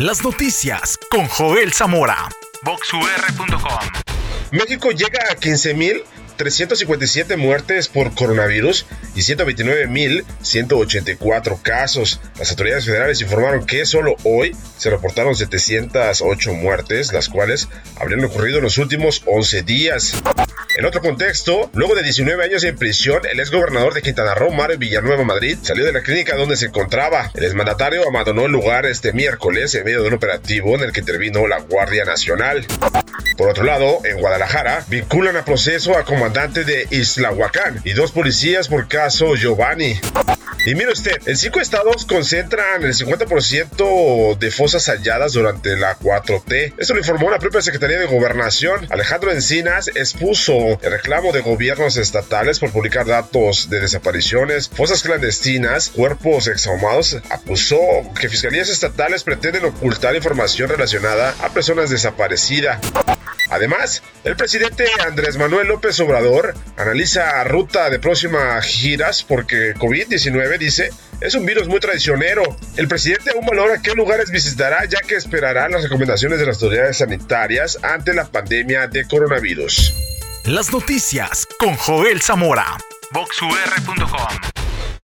Las noticias con Joel Zamora. VoxUR.com. México llega a 15.000 357 muertes por coronavirus y 129.184 casos. Las autoridades federales informaron que solo hoy se reportaron 708 muertes, las cuales habrían ocurrido en los últimos 11 días. En otro contexto, luego de 19 años en prisión, el exgobernador de Quintana Roo, Mario Villanueva Madrid, salió de la clínica donde se encontraba. El exmandatario abandonó el lugar este miércoles en medio de un operativo en el que intervino la Guardia Nacional. Por otro lado, en Guadalajara, vinculan a proceso a comandante de Islahuacán y dos policías por caso Giovanni. Y mire usted, en cinco estados concentran el 50% de fosas halladas durante la 4T. Esto lo informó la propia Secretaría de Gobernación. Alejandro Encinas expuso el reclamo de gobiernos estatales por publicar datos de desapariciones, fosas clandestinas, cuerpos exhumados. Acusó que fiscalías estatales pretenden ocultar información relacionada a personas desaparecidas. Además, el presidente Andrés Manuel López Obrador analiza ruta de próximas giras porque COVID-19 dice es un virus muy traicionero. El presidente aún valora qué lugares visitará ya que esperará las recomendaciones de las autoridades sanitarias ante la pandemia de coronavirus. Las noticias con Joel Zamora. VoxUR.com